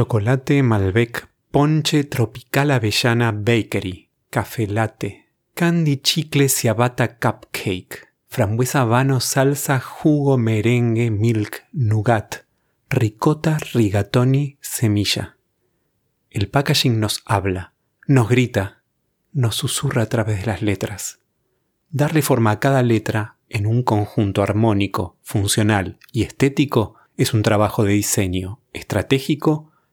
Chocolate Malbec Ponche Tropical Avellana Bakery. Café latte. Candy chicle ciabatta cupcake. Frambuesa habano salsa jugo merengue milk nougat. Ricota rigatoni semilla. El packaging nos habla, nos grita, nos susurra a través de las letras. Darle forma a cada letra en un conjunto armónico, funcional y estético es un trabajo de diseño estratégico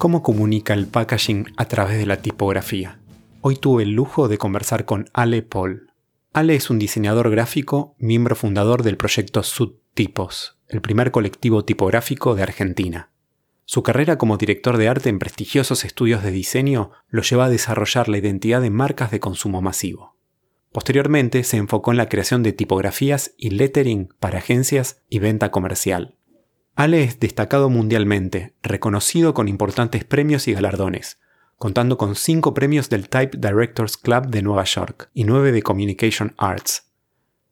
¿Cómo comunica el packaging a través de la tipografía? Hoy tuve el lujo de conversar con Ale Paul, Ale es un diseñador gráfico, miembro fundador del proyecto Subtipos, el primer colectivo tipográfico de Argentina. Su carrera como director de arte en prestigiosos estudios de diseño lo lleva a desarrollar la identidad de marcas de consumo masivo. Posteriormente se enfocó en la creación de tipografías y lettering para agencias y venta comercial. Ale es destacado mundialmente, reconocido con importantes premios y galardones, contando con cinco premios del Type Directors Club de Nueva York y nueve de Communication Arts.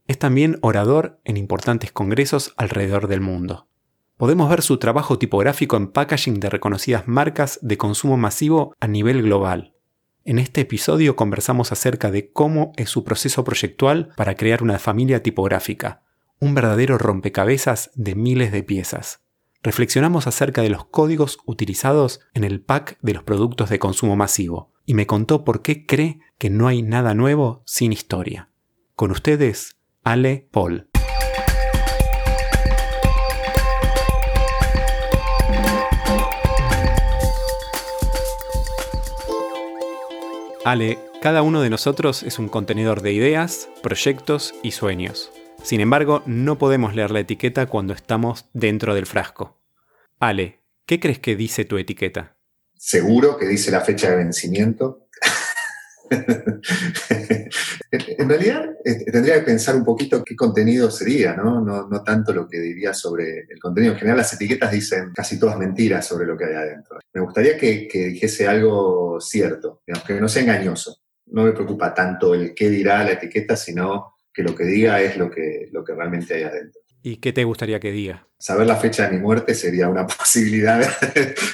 Es también orador en importantes congresos alrededor del mundo. Podemos ver su trabajo tipográfico en packaging de reconocidas marcas de consumo masivo a nivel global. En este episodio conversamos acerca de cómo es su proceso proyectual para crear una familia tipográfica, un verdadero rompecabezas de miles de piezas reflexionamos acerca de los códigos utilizados en el pack de los productos de consumo masivo y me contó por qué cree que no hay nada nuevo sin historia. Con ustedes, Ale Paul. Ale, cada uno de nosotros es un contenedor de ideas, proyectos y sueños. Sin embargo, no podemos leer la etiqueta cuando estamos dentro del frasco. Ale, ¿qué crees que dice tu etiqueta? Seguro que dice la fecha de vencimiento. en realidad eh, tendría que pensar un poquito qué contenido sería, ¿no? ¿no? tanto lo que diría sobre el contenido. En general las etiquetas dicen casi todas mentiras sobre lo que hay adentro. Me gustaría que, que dijese algo cierto, que no sea engañoso. No me preocupa tanto el qué dirá la etiqueta, sino que lo que diga es lo que, lo que realmente hay adentro. ¿Y qué te gustaría que diga? Saber la fecha de mi muerte sería una posibilidad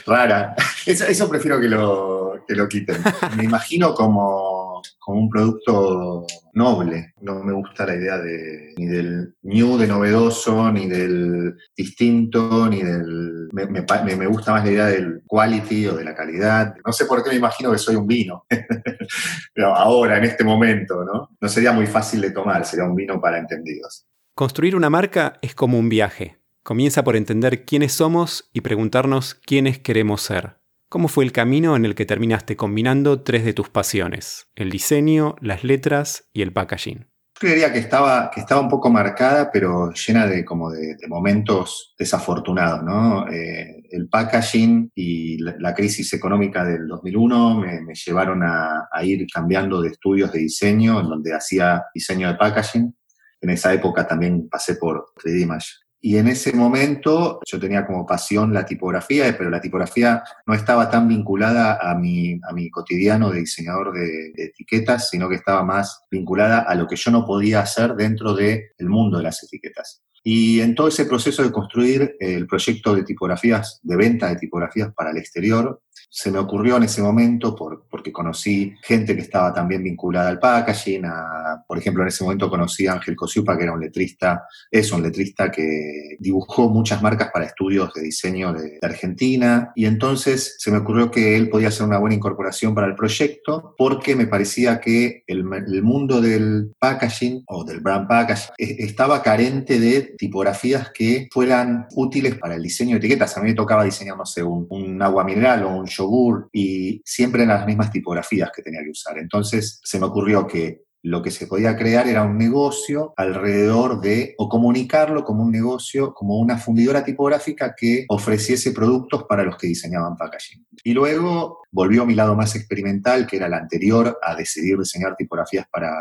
rara. Eso, prefiero que lo, que lo quiten. Me imagino como como un producto noble. No me gusta la idea de, ni del new, de novedoso, ni del distinto, ni del... Me, gusta más la idea del quality o de la calidad. No sé por qué me imagino que soy un vino. Pero ahora, en este momento, ¿no? No sería muy fácil de tomar, sería un vino para entendidos. Construir una marca es como un viaje. Comienza por entender quiénes somos y preguntarnos quiénes queremos ser. ¿Cómo fue el camino en el que terminaste combinando tres de tus pasiones? El diseño, las letras y el packaging. Yo que estaba, que estaba un poco marcada, pero llena de, como de, momentos desafortunados, ¿no? Eh, el packaging y la, crisis económica del 2001 me, llevaron a, a, ir cambiando de estudios de diseño, en donde hacía diseño de packaging. En esa época también pasé por 3D Image y en ese momento yo tenía como pasión la tipografía, pero la tipografía no estaba tan vinculada a mi, a mi cotidiano de diseñador de, etiquetas, sino que estaba más vinculada a lo que yo no podía hacer dentro del mundo de las etiquetas. Y en todo ese proceso de construir el proyecto de tipografías, de venta de tipografías para el exterior, se me ocurrió en ese momento por, porque conocí gente que estaba también vinculada al packaging. por ejemplo, en ese momento conocí a Ángel Cosiupa, que era un letrista, es un letrista que dibujó muchas marcas para estudios de diseño de, Argentina. Y entonces se me ocurrió que él podía ser una buena incorporación para el proyecto porque me parecía que el, el mundo del packaging o del brand packaging e, estaba carente de tipografías que fueran útiles para el diseño de etiquetas. A mí me tocaba diseñar, no sé, un, un agua mineral o un y siempre en las mismas tipografías que tenía que usar. Entonces se me ocurrió que lo que se podía crear era un negocio alrededor de, o comunicarlo como un negocio, como una fundidora tipográfica que ofreciese productos para los que diseñaban packaging. Y luego volvió mi lado más experimental, que era el anterior a decidir diseñar tipografías para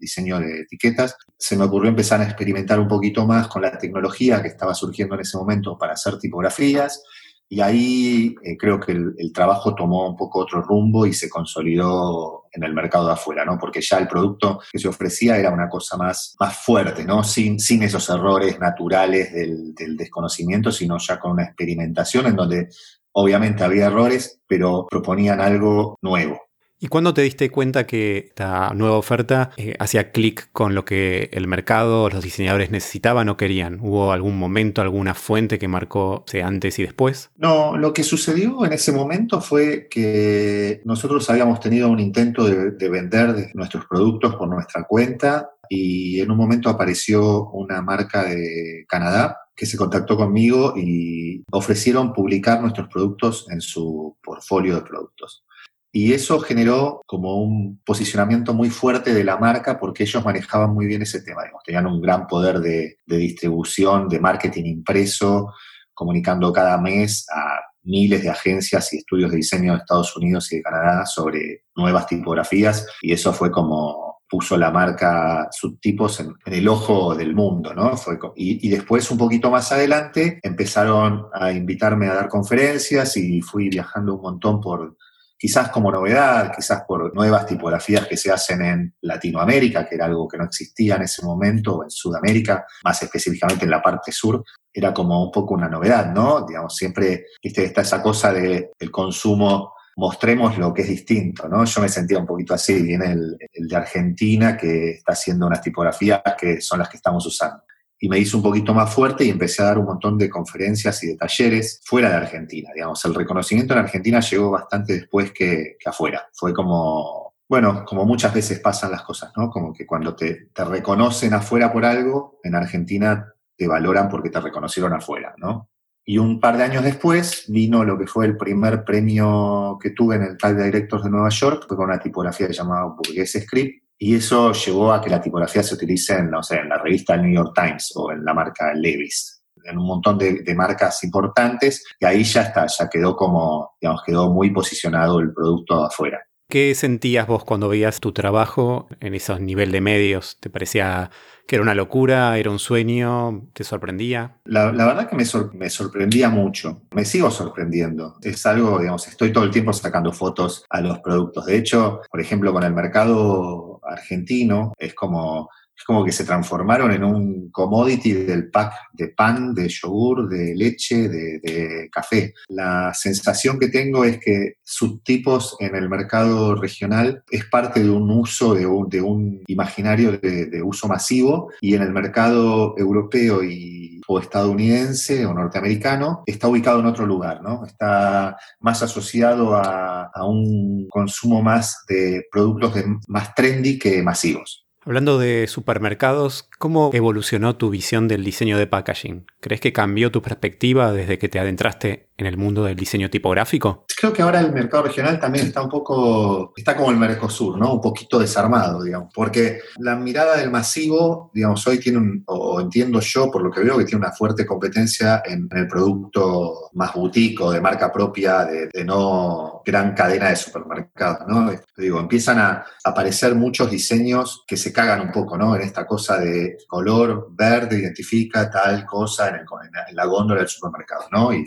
diseño de etiquetas. Se me ocurrió empezar a experimentar un poquito más con la tecnología que estaba surgiendo en ese momento para hacer tipografías y ahí eh, creo que el, trabajo tomó un poco otro rumbo y se consolidó en el mercado de afuera, ¿no? Porque ya el producto que se ofrecía era una cosa más, más fuerte, ¿no? Sin, sin esos errores naturales del, del desconocimiento, sino ya con una experimentación en donde obviamente había errores, pero proponían algo nuevo. ¿Y cuándo te diste cuenta que esta nueva oferta eh, hacía clic con lo que el mercado, los diseñadores necesitaban o querían? ¿Hubo algún momento, alguna fuente que marcó antes y después? No, lo que sucedió en ese momento fue que nosotros habíamos tenido un intento de, de vender nuestros productos por nuestra cuenta y en un momento apareció una marca de Canadá que se contactó conmigo y ofrecieron publicar nuestros productos en su portfolio de productos. Y eso generó como un posicionamiento muy fuerte de la marca porque ellos manejaban muy bien ese tema. tenían un gran poder de, distribución, de marketing impreso, comunicando cada mes a miles de agencias y estudios de diseño de Estados Unidos y de Canadá sobre nuevas tipografías. Y eso fue como puso la marca subtipos en, el ojo del mundo, ¿no? Fue, y, después, un poquito más adelante, empezaron a invitarme a dar conferencias y fui viajando un montón por quizás como novedad, quizás por nuevas tipografías que se hacen en Latinoamérica, que era algo que no existía en ese momento, o en Sudamérica, más específicamente en la parte sur, era como un poco una novedad, ¿no? Digamos, siempre está esa cosa de el consumo mostremos lo que es distinto, ¿no? Yo me sentía un poquito así, viene el, de Argentina que está haciendo unas tipografías que son las que estamos usando y me hizo un poquito más fuerte y empecé a dar un montón de conferencias y de talleres fuera de Argentina. Digamos, el reconocimiento en Argentina llegó bastante después que, afuera. Fue como, bueno, como muchas veces pasan las cosas, ¿no? Como que cuando te, te reconocen afuera por algo, en Argentina te valoran porque te reconocieron afuera, ¿no? Y un par de años después vino lo que fue el primer premio que tuve en el Type Directors de Nueva York, fue con una tipografía llamada Burgués Script, y eso llevó a que la tipografía se utilice en, no sé, en la revista New York Times o en la marca Levis, en un montón de, de, marcas importantes, y ahí ya está, ya quedó como, digamos, quedó muy posicionado el producto afuera. ¿Qué sentías vos cuando veías tu trabajo en esos niveles de medios? ¿Te parecía que era una locura, era un sueño, te sorprendía? La, verdad que me, me, sorprendía mucho, me sigo sorprendiendo. Es algo, digamos, estoy todo el tiempo sacando fotos a los productos. De hecho, por ejemplo, con el mercado argentino, es como es como que se transformaron en un commodity del pack de pan, de yogur, de leche, de, café. La sensación que tengo es que subtipos en el mercado regional es parte de un uso, de un, imaginario de, uso masivo y en el mercado europeo y, o estadounidense o norteamericano está ubicado en otro lugar, ¿no? Está más asociado a, a un consumo más de productos más trendy que masivos. Hablando de supermercados, ¿cómo evolucionó tu visión del diseño de packaging? ¿Crees que cambió tu perspectiva desde que te adentraste en el mundo del diseño tipográfico? Creo que ahora el mercado regional también está un poco, está como el Mercosur, ¿no? Un poquito desarmado, digamos, porque la mirada del masivo, digamos, hoy tiene un, o entiendo yo por lo que veo, que tiene una fuerte competencia en, el producto más boutique o de marca propia, de, de no gran cadena de supermercados, ¿no? Digo, empiezan a aparecer muchos diseños que se cagan un poco, ¿no? En esta cosa de color verde identifica tal cosa en, la góndola del supermercado, ¿no? Y,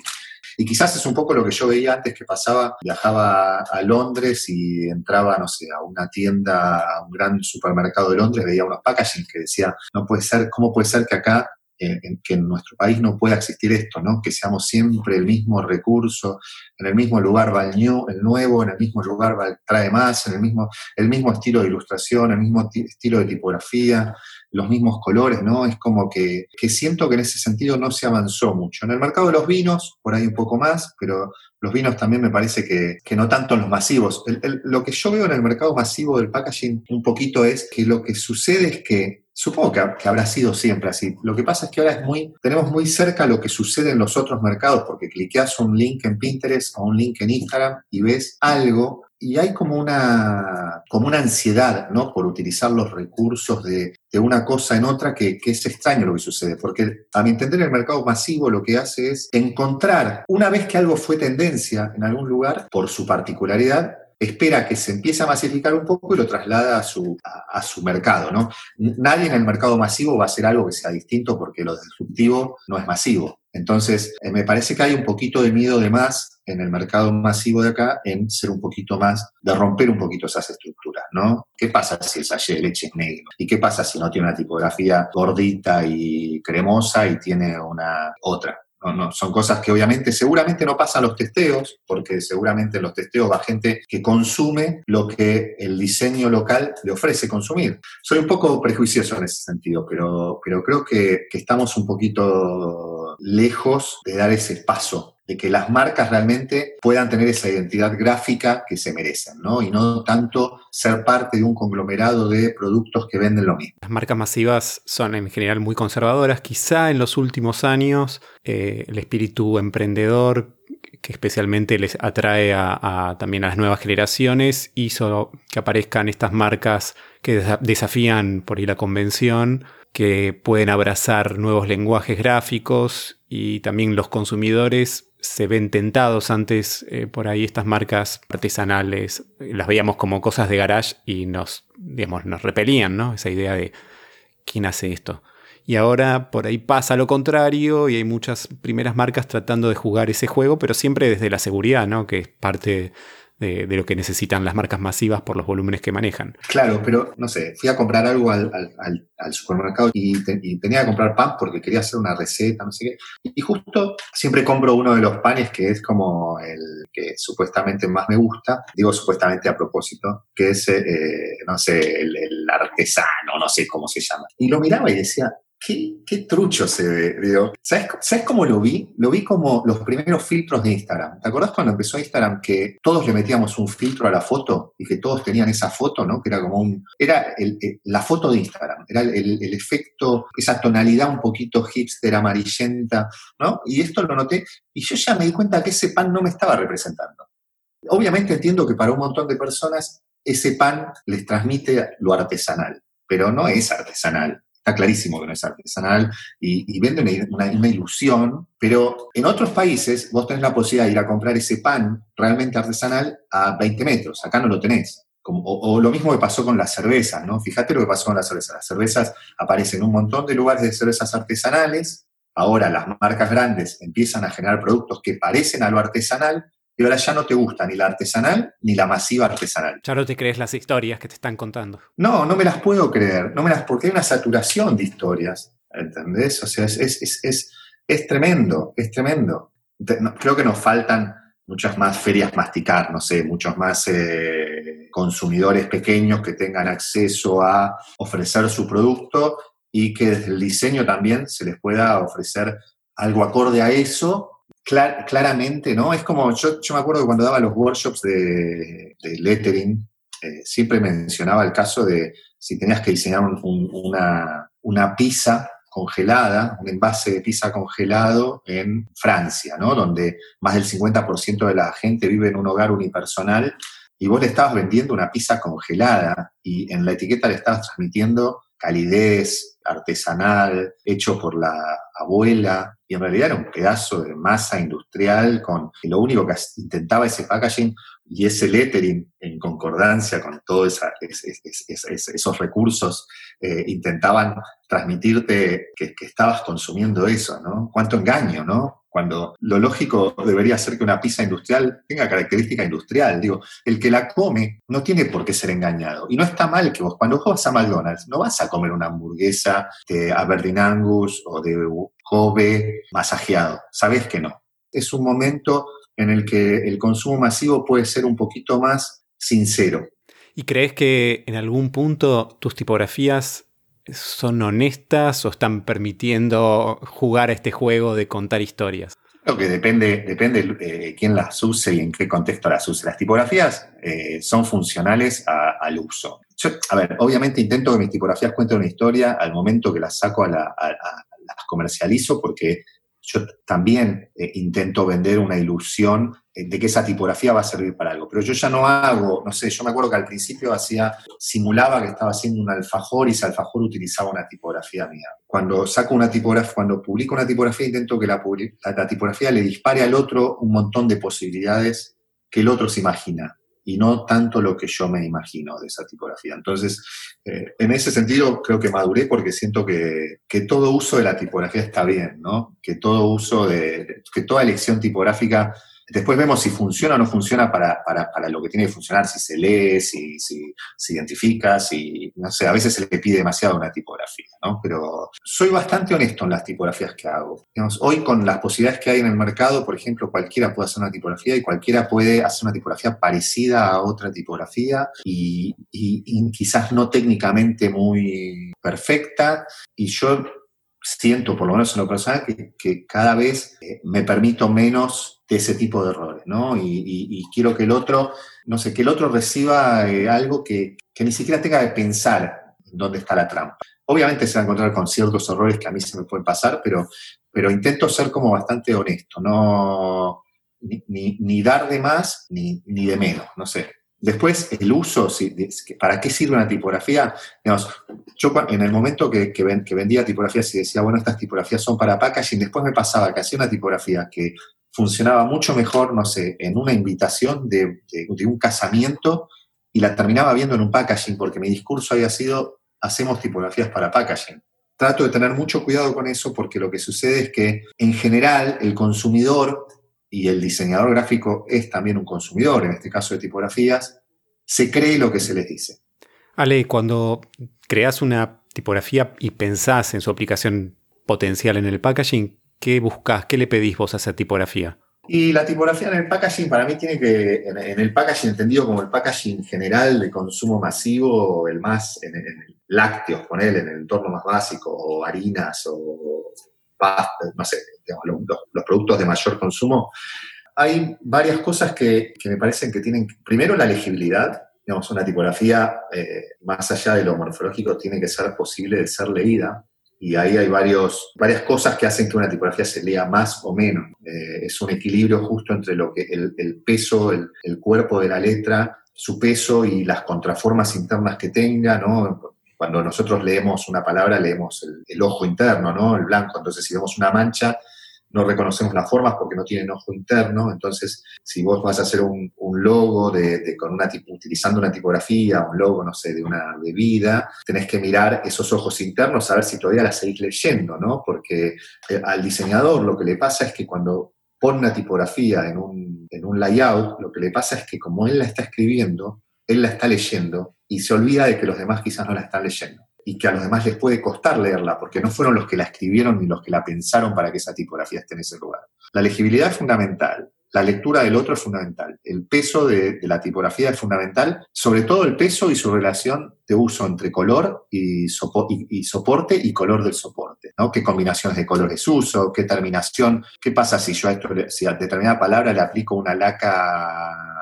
y quizás es un poco lo que yo veía antes que pasaba, viajaba a Londres y entraba, no sé, a una tienda, a un gran supermercado de Londres, veía unos packaging que decía, no puede ser, ¿cómo puede ser que acá en, que en nuestro país no pueda existir esto, ¿no? Que seamos siempre el mismo recurso, en el mismo lugar va el, el nuevo, en el mismo lugar trae más, en el mismo, el mismo estilo de ilustración, el mismo estilo de tipografía, los mismos colores, ¿no? Es como que, que, siento que en ese sentido no se avanzó mucho. En el mercado de los vinos, por ahí un poco más, pero los vinos también me parece que, que no tanto en los masivos. lo que yo veo en el mercado masivo del packaging un poquito es que lo que sucede es que Supongo que, habrá sido siempre así. Lo que pasa es que ahora es muy, tenemos muy cerca lo que sucede en los otros mercados, porque cliqueas un link en Pinterest o un link en Instagram y ves algo y hay como una, como una ansiedad, ¿no? Por utilizar los recursos de, una cosa en otra que, que, es extraño lo que sucede, porque a mi entender el mercado masivo lo que hace es encontrar, una vez que algo fue tendencia en algún lugar, por su particularidad, espera que se empiece a masificar un poco y lo traslada a su, a, su mercado. ¿no? Nadie en el mercado masivo va a hacer algo que sea distinto porque lo disruptivo no es masivo. Entonces, eh, me parece que hay un poquito de miedo de más en el mercado masivo de acá en ser un poquito más, de romper un poquito esas estructuras, ¿no? ¿Qué pasa si el sachet de leche es negro? ¿Y qué pasa si no tiene una tipografía gordita y cremosa y tiene una otra? No, no, son cosas que obviamente seguramente no pasan los testeos, porque seguramente en los testeos va gente que consume lo que el diseño local le ofrece consumir. Soy un poco prejuicioso en ese sentido, pero, pero creo que, que estamos un poquito lejos de dar ese paso de que las marcas realmente puedan tener esa identidad gráfica que se merecen, ¿no? Y no tanto ser parte de un conglomerado de productos que venden lo mismo. Las marcas masivas son en general muy conservadoras. Quizá en los últimos años eh, el espíritu emprendedor que especialmente les atrae a, también a las nuevas generaciones, hizo que aparezcan estas marcas que desafían por ahí la convención, que pueden abrazar nuevos lenguajes gráficos y también los consumidores se ven tentados antes eh, por ahí estas marcas artesanales, las veíamos como cosas de garage y nos, digamos, nos repelían, ¿no? Esa idea de quién hace esto. Y ahora por ahí pasa lo contrario y hay muchas primeras marcas tratando de jugar ese juego, pero siempre desde la seguridad, ¿no? Que es parte de, lo que necesitan las marcas masivas por los volúmenes que manejan. Claro, pero no sé, fui a comprar algo al, supermercado y, tenía que comprar pan porque quería hacer una receta, no sé qué. Y justo siempre compro uno de los panes que es como el que supuestamente más me gusta, digo supuestamente a propósito, que es, eh, no sé, el, el artesano, no sé cómo se llama. Y lo miraba y decía, Qué, trucho se ve, digo. ¿Sabes, ¿Sabes, cómo lo vi? Lo vi como los primeros filtros de Instagram. ¿Te acordás cuando empezó Instagram que todos le metíamos un filtro a la foto y que todos tenían esa foto, ¿no? Que era como un... Era la foto de Instagram, era el, efecto, esa tonalidad un poquito hipster, amarillenta, ¿no? Y esto lo noté y yo ya me di cuenta que ese pan no me estaba representando. Obviamente entiendo que para un montón de personas ese pan les transmite lo artesanal, pero no es artesanal clarísimo que no es artesanal y, vende una, ilusión, pero en otros países vos tenés la posibilidad de ir a comprar ese pan realmente artesanal a 20 metros, acá no lo tenés. o, lo mismo que pasó con las cervezas, ¿no? Fíjate lo que pasó con las cervezas. Las cervezas aparecen en un montón de lugares de cervezas artesanales, ahora las marcas grandes empiezan a generar productos que parecen a lo artesanal, y ahora ya no te gusta ni la artesanal ni la masiva artesanal. Ya no te crees las historias que te están contando. No, no me las puedo creer, no me las, porque hay una saturación de historias, ¿entendés? O sea, es, es, es, es tremendo, es tremendo. Creo que nos faltan muchas más ferias masticar, no sé, muchos más eh, consumidores pequeños que tengan acceso a ofrecer su producto y que desde el diseño también se les pueda ofrecer algo acorde a eso claramente, ¿no? Es como, yo, yo, me acuerdo que cuando daba los workshops de, lettering, eh, siempre mencionaba el caso de si tenías que diseñar una, una pizza congelada, un envase de pizza congelado en Francia, ¿no? Donde más del 50% de la gente vive en un hogar unipersonal y vos le estabas vendiendo una pizza congelada y en la etiqueta le estabas transmitiendo calidez, artesanal, hecho por la abuela, y en realidad era un pedazo de masa industrial con lo único que intentaba ese packaging y ese lettering en concordancia con todos esos recursos, eh, intentaban transmitirte que, que, estabas consumiendo eso, ¿no? Cuánto engaño, ¿no? Cuando lo lógico debería ser que una pizza industrial tenga característica industrial. Digo, el que la come no tiene por qué ser engañado. Y no está mal que vos, cuando vos vas a McDonald's, no vas a comer una hamburguesa de Aberdeen Angus o de Kobe masajeado. Sabés que no. Es un momento en el que el consumo masivo puede ser un poquito más sincero. ¿Y crees que en algún punto tus tipografías son honestas o están permitiendo jugar a este juego de contar historias? Creo que depende, depende de quién las use y en qué contexto las use. Las tipografías eh, son funcionales al uso. a ver, obviamente intento que mis tipografías cuenten una historia al momento que las saco a, las comercializo porque yo también eh, intento vender una ilusión eh, de que esa tipografía va a servir para algo. Pero yo ya no hago, no sé, yo me acuerdo que al principio hacía, simulaba que estaba haciendo un alfajor y ese alfajor utilizaba una tipografía mía. Cuando saco una tipografía, cuando publico una tipografía, intento que la, la tipografía le dispare al otro un montón de posibilidades que el otro se imagina y no tanto lo que yo me imagino de esa tipografía. Entonces, eh, en ese sentido creo que maduré porque siento que, que, todo uso de la tipografía está bien, ¿no? Que todo uso de, que toda elección tipográfica Después vemos si funciona o no funciona para, lo que tiene que funcionar, si se lee, si, si se identifica, si, no sé, a veces se le pide demasiado una tipografía, ¿no? Pero soy bastante honesto en las tipografías que hago. hoy con las posibilidades que hay en el mercado, por ejemplo, cualquiera puede hacer una tipografía y cualquiera puede hacer una tipografía parecida a otra tipografía y, y quizás no técnicamente muy perfecta. Y yo siento, por lo menos en lo personal, que, cada vez eh, me permito menos de ese tipo de errores, ¿no? Y, quiero que el otro, no sé, que el otro reciba eh, algo que, ni siquiera tenga que pensar dónde está la trampa. Obviamente se va a encontrar con ciertos errores que a mí se me pueden pasar, pero, pero intento ser como bastante honesto, no ni, ni dar de más ni, ni de menos, no sé. Después, el uso, ¿para qué sirve una tipografía? yo en el momento que, vendía tipografías y decía, bueno, estas tipografías son para packaging, después me pasaba que hacía una tipografía que funcionaba mucho mejor, no sé, en una invitación de, de un casamiento y la terminaba viendo en un packaging porque mi discurso había sido, hacemos tipografías para packaging. Trato de tener mucho cuidado con eso porque lo que sucede es que en general el consumidor y el diseñador gráfico es también un consumidor, en este caso de tipografías, se cree lo que se les dice. Ale, cuando creas una tipografía y pensás en su aplicación potencial en el packaging, ¿qué buscas? ¿Qué le pedís vos a esa tipografía? Y la tipografía en el packaging para mí tiene que, en, el packaging entendido como el packaging general de consumo masivo, el más, en, el lácteos, poner en el entorno más básico, o harinas, o los, productos de mayor consumo, hay varias cosas que, me parecen que tienen, primero la legibilidad, digamos, una tipografía, eh, más allá de lo morfológico, tiene que ser posible de ser leída. Y ahí hay varios, varias cosas que hacen que una tipografía se lea más o menos. Eh, es un equilibrio justo entre lo que el, peso, el, el, cuerpo de la letra, su peso y las contraformas internas que tenga, ¿no? Cuando nosotros leemos una palabra, leemos el, ojo interno, ¿no? El blanco. Entonces, si vemos una mancha, no reconocemos las formas porque no tienen ojo interno. Entonces, si vos vas a hacer un, logo de, con una, utilizando una tipografía, un logo, no sé, de una bebida, tenés que mirar esos ojos internos a ver si todavía la seguís leyendo, ¿no? Porque eh, al diseñador lo que le pasa es que cuando pone una tipografía en un, en un layout, lo que le pasa es que como él la está escribiendo, él la está leyendo y se olvida de que los demás quizás no la están leyendo y que a los demás les puede costar leerla porque no fueron los que la escribieron ni los que la pensaron para que esa tipografía esté en ese lugar. La legibilidad es fundamental, la lectura del otro es fundamental, el peso de, la tipografía es fundamental, sobre todo el peso y su relación de uso entre color y, soporte y color del soporte, ¿no? ¿Qué combinaciones de colores uso? ¿Qué terminación? ¿Qué pasa si yo si a determinada palabra le aplico una laca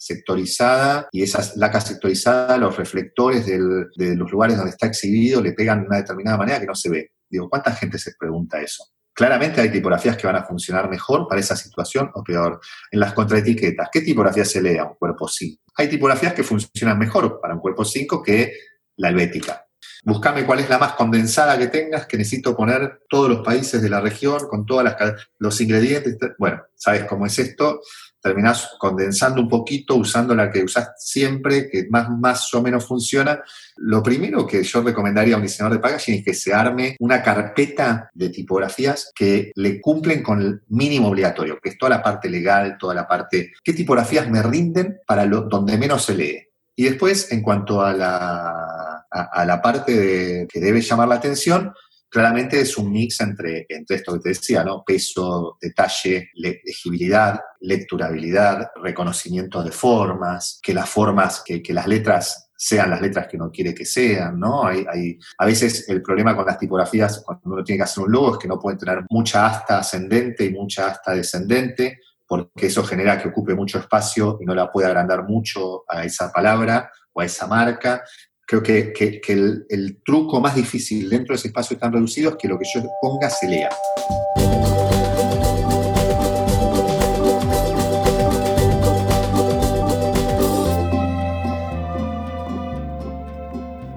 sectorizada y esa laca sectorizada, los reflectores de los lugares donde está exhibido le pegan de una determinada manera que no se ve. Digo, ¿cuánta gente se pregunta eso? Claramente hay tipografías que van a funcionar mejor para esa situación o peor. En las contraetiquetas, ¿qué tipografía se lee a un cuerpo 5? Hay tipografías que funcionan mejor para un cuerpo 5 que la helvética. Buscame cuál es la más condensada que tengas, que necesito poner todos los países de la región con todos los ingredientes. Bueno, ¿sabes cómo es esto? Terminás condensando un poquito, usando la que usás siempre, que más, más o menos funciona. Lo primero que yo recomendaría a un diseñador de packaging es que se arme una carpeta de tipografías que le cumplen con el mínimo obligatorio, que es toda la parte legal, toda la parte, qué tipografías me rinden para lo, donde menos se lee. Y después, en cuanto a la, a, la parte que debe llamar la atención, claramente es un mix entre, entre esto que te decía, ¿no? Peso, detalle, legibilidad, lecturabilidad, reconocimiento de formas, que las formas, que, las letras sean las letras que uno quiere que sean, ¿no? Hay, hay, a veces el problema con las tipografías cuando uno tiene que hacer un logo es que no pueden tener mucha asta ascendente y mucha asta descendente, porque eso genera que ocupe mucho espacio y no la puede agrandar mucho a esa palabra o a esa marca. Creo que, que, el, el truco más difícil dentro de ese espacio tan reducido es que lo que yo ponga se lea.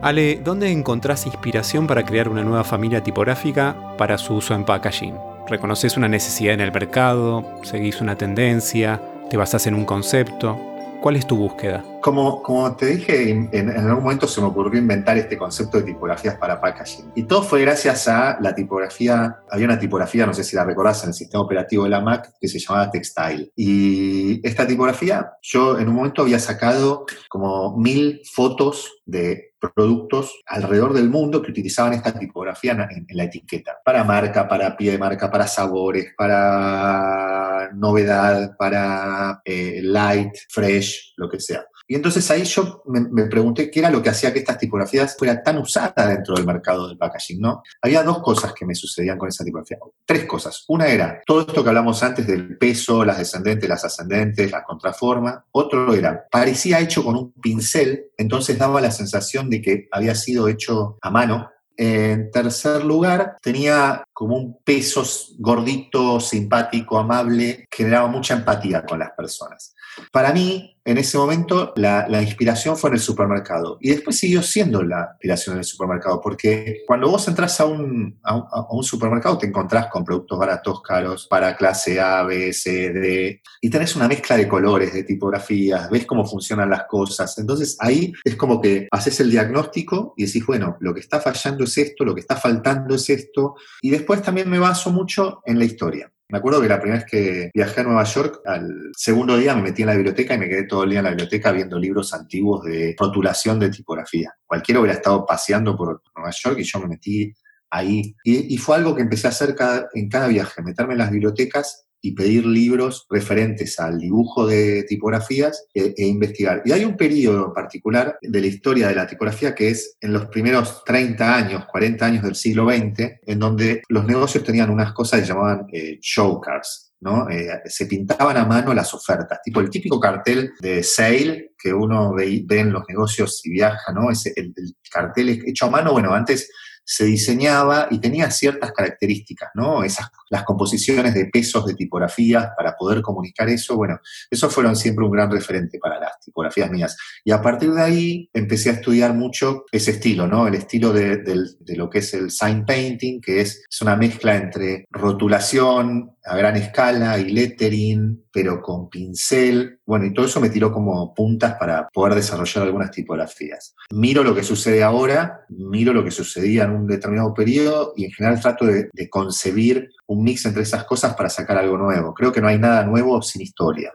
Ale, ¿dónde encontrás inspiración para crear una nueva familia tipográfica para su uso en packaging? ¿Reconoces una necesidad en el mercado? ¿Seguís una tendencia? ¿Te basás en un concepto? ¿Cuál es tu búsqueda? Como, como te dije, en, algún momento se me ocurrió inventar este concepto de tipografías para packaging. Y todo fue gracias a la tipografía, había una tipografía, no sé si la recordás, en el sistema operativo de la Mac, que se llamaba Textile. Y esta tipografía, yo en un momento había sacado como mil fotos de productos alrededor del mundo que utilizaban esta tipografía en, la etiqueta. Para marca, para pie de marca, para sabores, para novedad, para eh, light, fresh, lo que sea. Y entonces ahí yo me, pregunté qué era lo que hacía que estas tipografías fueran tan usadas dentro del mercado del packaging, ¿no? Había dos cosas que me sucedían con esa tipografía. Tres cosas. Una era todo esto que hablamos antes del peso, las descendentes, las ascendentes, la contraforma. Otro era, parecía hecho con un pincel, entonces daba la sensación de que había sido hecho a mano en tercer lugar, tenía como un peso gordito, simpático, amable, generaba mucha empatía con las personas. Para mí, en ese momento, la, inspiración fue en el supermercado. Y después siguió siendo la inspiración en el supermercado, porque cuando vos entras a un, a un, supermercado, te encontrás con productos baratos, caros, para clase A, B, C, D, y tenés una mezcla de colores, de tipografías, ves cómo funcionan las cosas. Entonces ahí es como que haces el diagnóstico y decís, bueno, lo que está fallando es esto, lo que está faltando es esto. Y después también me baso mucho en la historia. Me acuerdo que la primera vez que viajé a Nueva York, al segundo día me metí en la biblioteca y me quedé todo el día en la biblioteca viendo libros antiguos de rotulación de tipografía. Cualquiera hubiera estado paseando por Nueva York y yo me metí ahí. Y, fue algo que empecé a hacer en cada viaje, meterme en las bibliotecas y pedir libros referentes al dibujo de tipografías e, e, investigar. Y hay un periodo en particular de la historia de la tipografía que es en los primeros 30 años, 40 años del siglo XX, en donde los negocios tenían unas cosas que llamaban eh, showcards. ¿no? Eh, se pintaban a mano las ofertas, tipo el típico cartel de sale que uno ve, en los negocios y viaja, ¿no? Ese, el, el cartel hecho a mano, bueno, antes se diseñaba y tenía ciertas características, ¿no? Esas, las composiciones de pesos de tipografías para poder comunicar eso, bueno, esos fueron siempre un gran referente para las tipografías mías. Y a partir de ahí empecé a estudiar mucho ese estilo, ¿no? El estilo de, de lo que es el sign painting, que es, es una mezcla entre rotulación, a gran escala y lettering, pero con pincel. Bueno, y todo eso me tiró como puntas para poder desarrollar algunas tipografías. Miro lo que sucede ahora, miro lo que sucedía en un determinado periodo y en general trato de, concebir un mix entre esas cosas para sacar algo nuevo. Creo que no hay nada nuevo sin historia.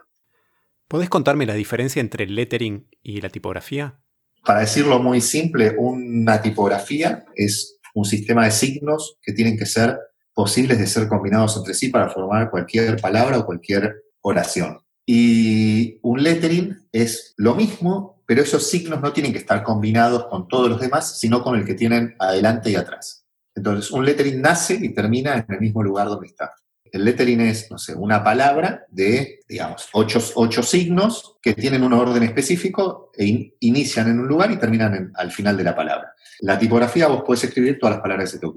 ¿Podés contarme la diferencia entre el lettering y la tipografía? Para decirlo muy simple, una tipografía es un sistema de signos que tienen que ser posibles de ser combinados entre sí para formar cualquier palabra o cualquier oración. Y un lettering es lo mismo, pero esos signos no tienen que estar combinados con todos los demás, sino con el que tienen adelante y atrás. Entonces, un lettering nace y termina en el mismo lugar donde está. El lettering es, no sé, una palabra de, digamos, ocho, signos que tienen un orden específico e inician en un lugar y terminan al final de la palabra. La tipografía vos puedes escribir todas las palabras que se te.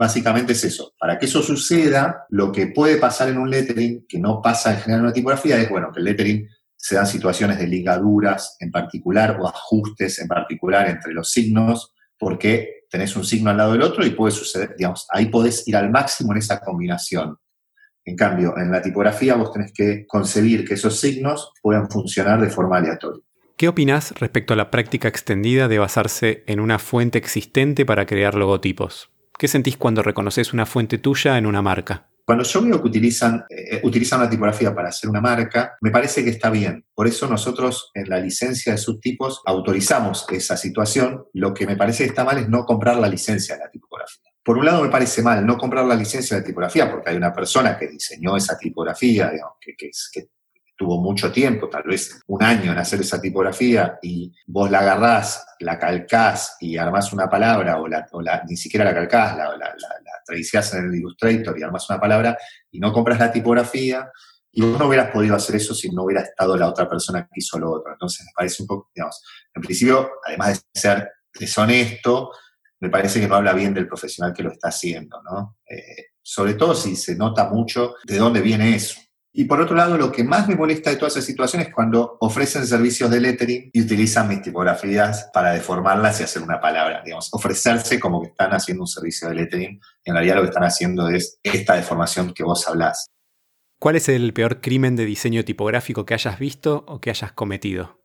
Básicamente es eso. Para que eso suceda, lo que puede pasar en un lettering, que no pasa en general en una tipografía, es bueno, que el lettering se dan situaciones de ligaduras en particular o ajustes en particular entre los signos, porque tenés un signo al lado del otro y puede suceder, digamos, ahí podés ir al máximo en esa combinación. En cambio, en la tipografía vos tenés que concebir que esos signos puedan funcionar de forma aleatoria. ¿Qué opinás respecto a la práctica extendida de basarse en una fuente existente para crear logotipos? ¿Qué sentís cuando reconoces una fuente tuya en una marca? Cuando yo veo que utilizan, eh, utilizan una tipografía para hacer una marca, me parece que está bien. Por eso nosotros en la licencia de subtipos autorizamos esa situación. Lo que me parece que está mal es no comprar la licencia de la tipografía. Por un lado me parece mal no comprar la licencia de tipografía porque hay una persona que diseñó esa tipografía, que, que, que tuvo mucho tiempo, tal vez un año en hacer esa tipografía, y vos la agarrás, la calcás y armás una palabra, o, la, ni siquiera la calcás, la, la, en el Illustrator y armás una palabra, y no compras la tipografía, y vos no hubieras podido hacer eso si no hubiera estado la otra persona que hizo lo otro. Entonces me parece un poco, digamos, en principio, además de ser deshonesto, me parece que no habla bien del profesional que lo está haciendo, ¿no? Eh, sobre todo si se nota mucho de dónde viene eso. Y por otro lado, lo que más me molesta de toda esa situación es cuando ofrecen servicios de lettering y utilizan mis tipografías para deformarlas y hacer una palabra, digamos, ofrecerse como que están haciendo un servicio de lettering. En realidad lo que están haciendo es esta deformación que vos hablás. ¿Cuál es el peor crimen de diseño tipográfico que hayas visto o que hayas cometido?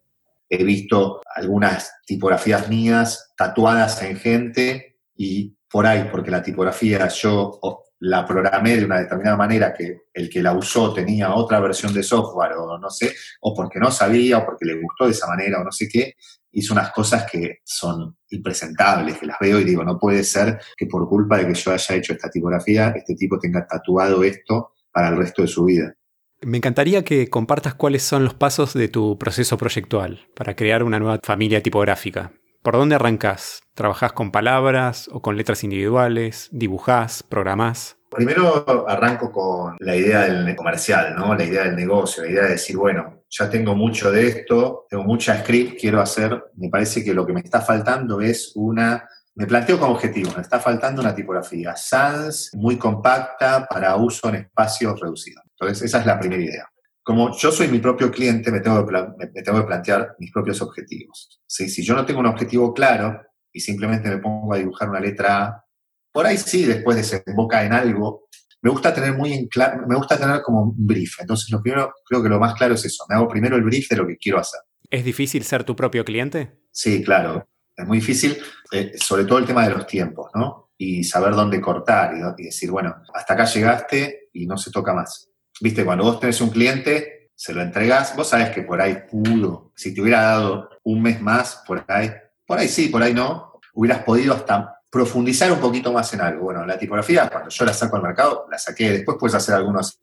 He visto algunas tipografías mías tatuadas en gente y por ahí, porque la tipografía yo la programé de una determinada manera que el que la usó tenía otra versión de software o no sé, o porque no sabía o porque le gustó de esa manera o no sé qué, hizo unas cosas que son impresentables, que las veo y digo, no puede ser que por culpa de que yo haya hecho esta tipografía, este tipo tenga tatuado esto para el resto de su vida. Me encantaría que compartas cuáles son los pasos de tu proceso proyectual para crear una nueva familia tipográfica. ¿Por dónde arrancas? ¿Trabajás con palabras o con letras individuales? ¿Dibujás? ¿Programás? Primero arranco con la idea del comercial, ¿no? La idea del negocio, la idea de decir, bueno, ya tengo mucho de esto, tengo mucha script, quiero hacer, me parece que lo que me está faltando es una me planteo como objetivo, me está faltando una tipografía sans muy compacta para uso en espacios reducidos. Entonces, esa es la primera idea como yo soy mi propio cliente, me tengo que, me tengo que plantear mis propios objetivos. Si yo no tengo un objetivo claro y simplemente me pongo a dibujar una letra A, por ahí sí, después desemboca en algo. Me gusta tener muy en claro, me gusta tener como un brief. Entonces, lo primero, creo que lo más claro es eso. Me hago primero el brief de lo que quiero hacer. ¿Es difícil ser tu propio cliente? Sí, claro. Es muy difícil, eh, sobre todo el tema de los tiempos, ¿no? Y saber dónde cortar y, y decir, bueno, hasta acá llegaste y no se toca más. Viste, cuando vos tenés un cliente, se lo entregás, vos sabés que por ahí pudo, si te hubiera dado un mes más, por ahí, por ahí sí, por ahí no, hubieras podido hasta profundizar un poquito más en algo. Bueno, la tipografía, cuando yo la saco al mercado, la saqué, después puedes hacer algunos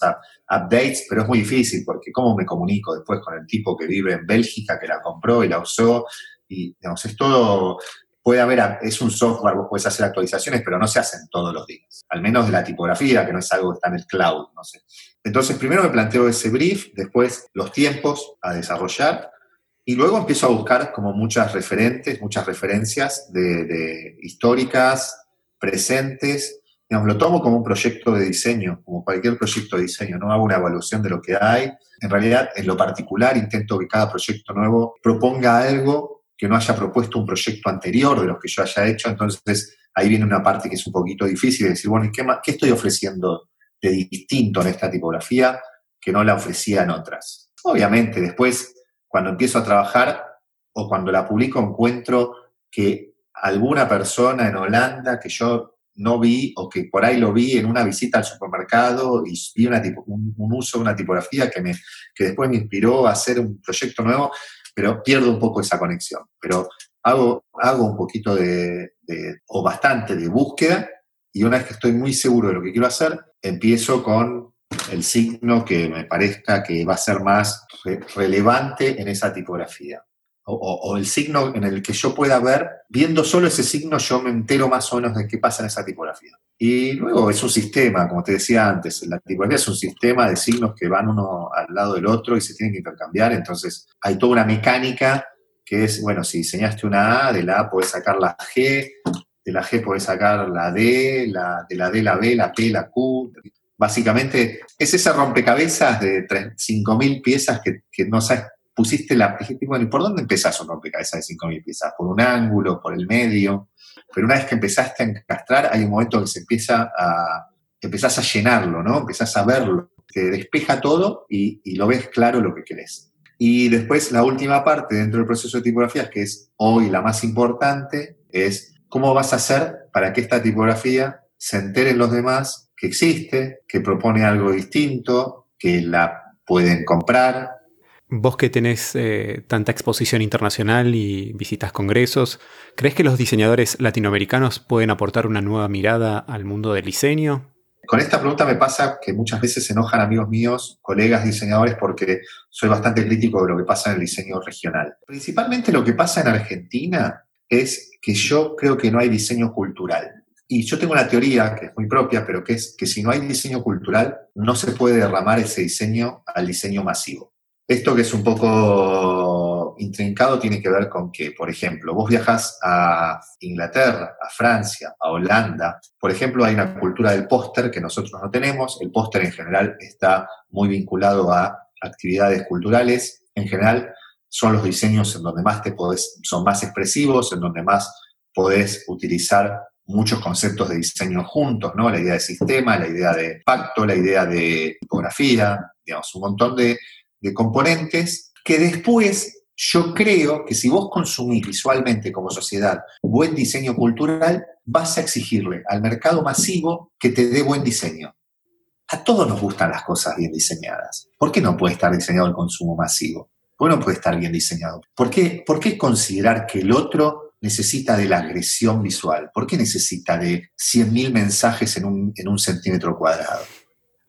updates, pero es muy difícil porque ¿cómo me comunico después con el tipo que vive en Bélgica, que la compró y la usó? Y, digamos, es todo, puede haber, es un software, vos puedes hacer actualizaciones, pero no se hacen todos los días. Al menos de la tipografía, que no es algo que está en el cloud. Entonces, primero me planteo ese brief, después los tiempos a desarrollar, y luego empiezo a buscar como muchas referentes, muchas referencias de, históricas, presentes. Digamos, lo tomo como un proyecto de diseño, como cualquier proyecto de diseño, no hago una evaluación de lo que hay. En realidad, en lo particular, intento que cada proyecto nuevo proponga algo que no haya propuesto un proyecto anterior de los que yo haya hecho. Entonces, ahí viene una parte que es un poquito difícil de decir, bueno, ¿qué, qué estoy ofreciendo de distinto en esta tipografía que no la ofrecía en otras? Obviamente, después, cuando empiezo a trabajar o cuando la publico, encuentro que alguna persona en Holanda que yo no vi o que por ahí lo vi en una visita al supermercado y vi un, uso de una tipografía que, me, que después me inspiró a hacer un proyecto nuevo, pero pierdo un poco esa conexión. Pero hago, hago un poquito de, o bastante de búsqueda y una vez que estoy muy seguro de lo que quiero hacer, empiezo con el signo que me parezca que va a ser más relevante en esa tipografía. O, el signo en el que yo pueda ver, viendo solo ese signo, yo me entero más o menos de qué pasa en esa tipografía. Y luego es un sistema, como te decía antes, la tipografía es un sistema de signos que van uno al lado del otro y se tienen que intercambiar, entonces hay toda una mecánica que es, bueno, si diseñaste una A, de la A puedes sacar la G, de la G puedes sacar la D, la, de la D la B, la P, la Q. Básicamente es ese rompecabezas de 5.000 piezas que, que no sabes pusiste la... Bueno, ¿y por dónde empezás un rompecabezas de 5.000 piezas? ¿Por un ángulo? ¿Por el medio? Pero una vez que empezaste a encastrar, hay un momento que se empieza a... empezás a llenarlo, ¿no? Empezás a verlo. Te despeja todo y, y lo ves claro lo que querés. Y después la última parte dentro del proceso de tipografías, que es hoy la más importante, es cómo vas a hacer para que esta tipografía se enteren los demás que existe, que propone algo distinto, que la pueden comprar, Vos que tenés eh, tanta exposición internacional y visitas congresos, ¿crees que los diseñadores latinoamericanos pueden aportar una nueva mirada al mundo del diseño? Con esta pregunta me pasa que muchas veces se enojan amigos míos, colegas diseñadores, porque soy bastante crítico de lo que pasa en el diseño regional. Principalmente lo que pasa en Argentina es que yo creo que no hay diseño cultural. Y yo tengo una teoría que es muy propia, pero que es que si no hay diseño cultural, no se puede derramar ese diseño al diseño masivo. Esto que es un poco intrincado tiene que ver con que, por ejemplo, vos viajas a Inglaterra, a Francia, a Holanda. Por ejemplo, hay una cultura del póster que nosotros no tenemos. El póster en general está muy vinculado a actividades culturales. En general, son los diseños en donde más te podés, son más expresivos, en donde más podés utilizar muchos conceptos de diseño juntos, ¿no? La idea de sistema, la idea de pacto, la idea de tipografía, digamos, un montón de, de componentes que después yo creo que si vos consumís visualmente como sociedad buen diseño cultural, vas a exigirle al mercado masivo que te dé buen diseño. A todos nos gustan las cosas bien diseñadas. ¿Por qué no puede estar diseñado el consumo masivo? ¿Por qué no puede estar bien diseñado? ¿Por qué, ¿Por qué considerar que el otro necesita de la agresión visual? ¿Por qué necesita de 100.000 mensajes en un, en un centímetro cuadrado?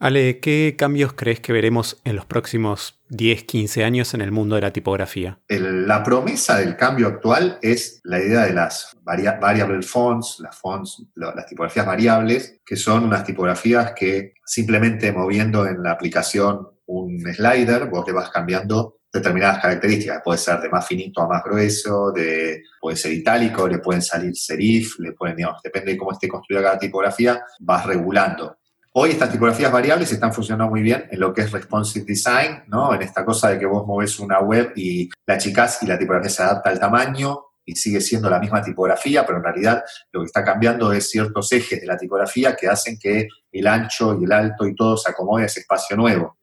Ale, ¿qué cambios crees que veremos en los próximos 10, 15 años en el mundo de la tipografía? la promesa del cambio actual es la idea de las variable fonts, las fonts, las tipografías variables, que son unas tipografías que simplemente moviendo en la aplicación un slider, vos le vas cambiando determinadas características. Puede ser de más finito a más grueso, de, puede ser itálico, le pueden salir serif, le pueden, digamos, depende de cómo esté construida cada tipografía, vas regulando Hoy estas tipografías variables están funcionando muy bien en lo que es responsive design, ¿no? En esta cosa de que vos moves una web y la chicas y la tipografía se adapta al tamaño y sigue siendo la misma tipografía, pero en realidad lo que está cambiando es ciertos ejes de la tipografía que hacen que el ancho y el alto y todo se acomode a ese espacio nuevo.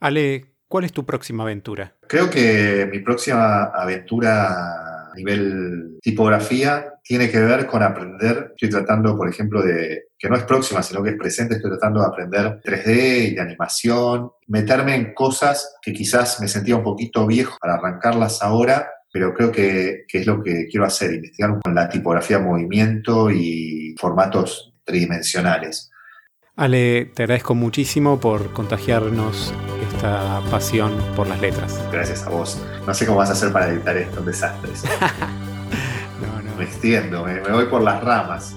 Ale, ¿cuál es tu próxima aventura? Creo que mi próxima aventura nivel tipografía tiene que ver con aprender, estoy tratando, por ejemplo, de, que no es próxima, sino que es presente, estoy tratando de aprender 3D y de animación, meterme en cosas que quizás me sentía un poquito viejo para arrancarlas ahora, pero creo que, que es lo que quiero hacer, investigar con la tipografía movimiento y formatos tridimensionales. Ale, te agradezco muchísimo por contagiarnos esta pasión por las letras. Gracias a vos. No sé cómo vas a hacer para editar esto, un desastre. no, no. Me extiendo, me, me voy por las ramas.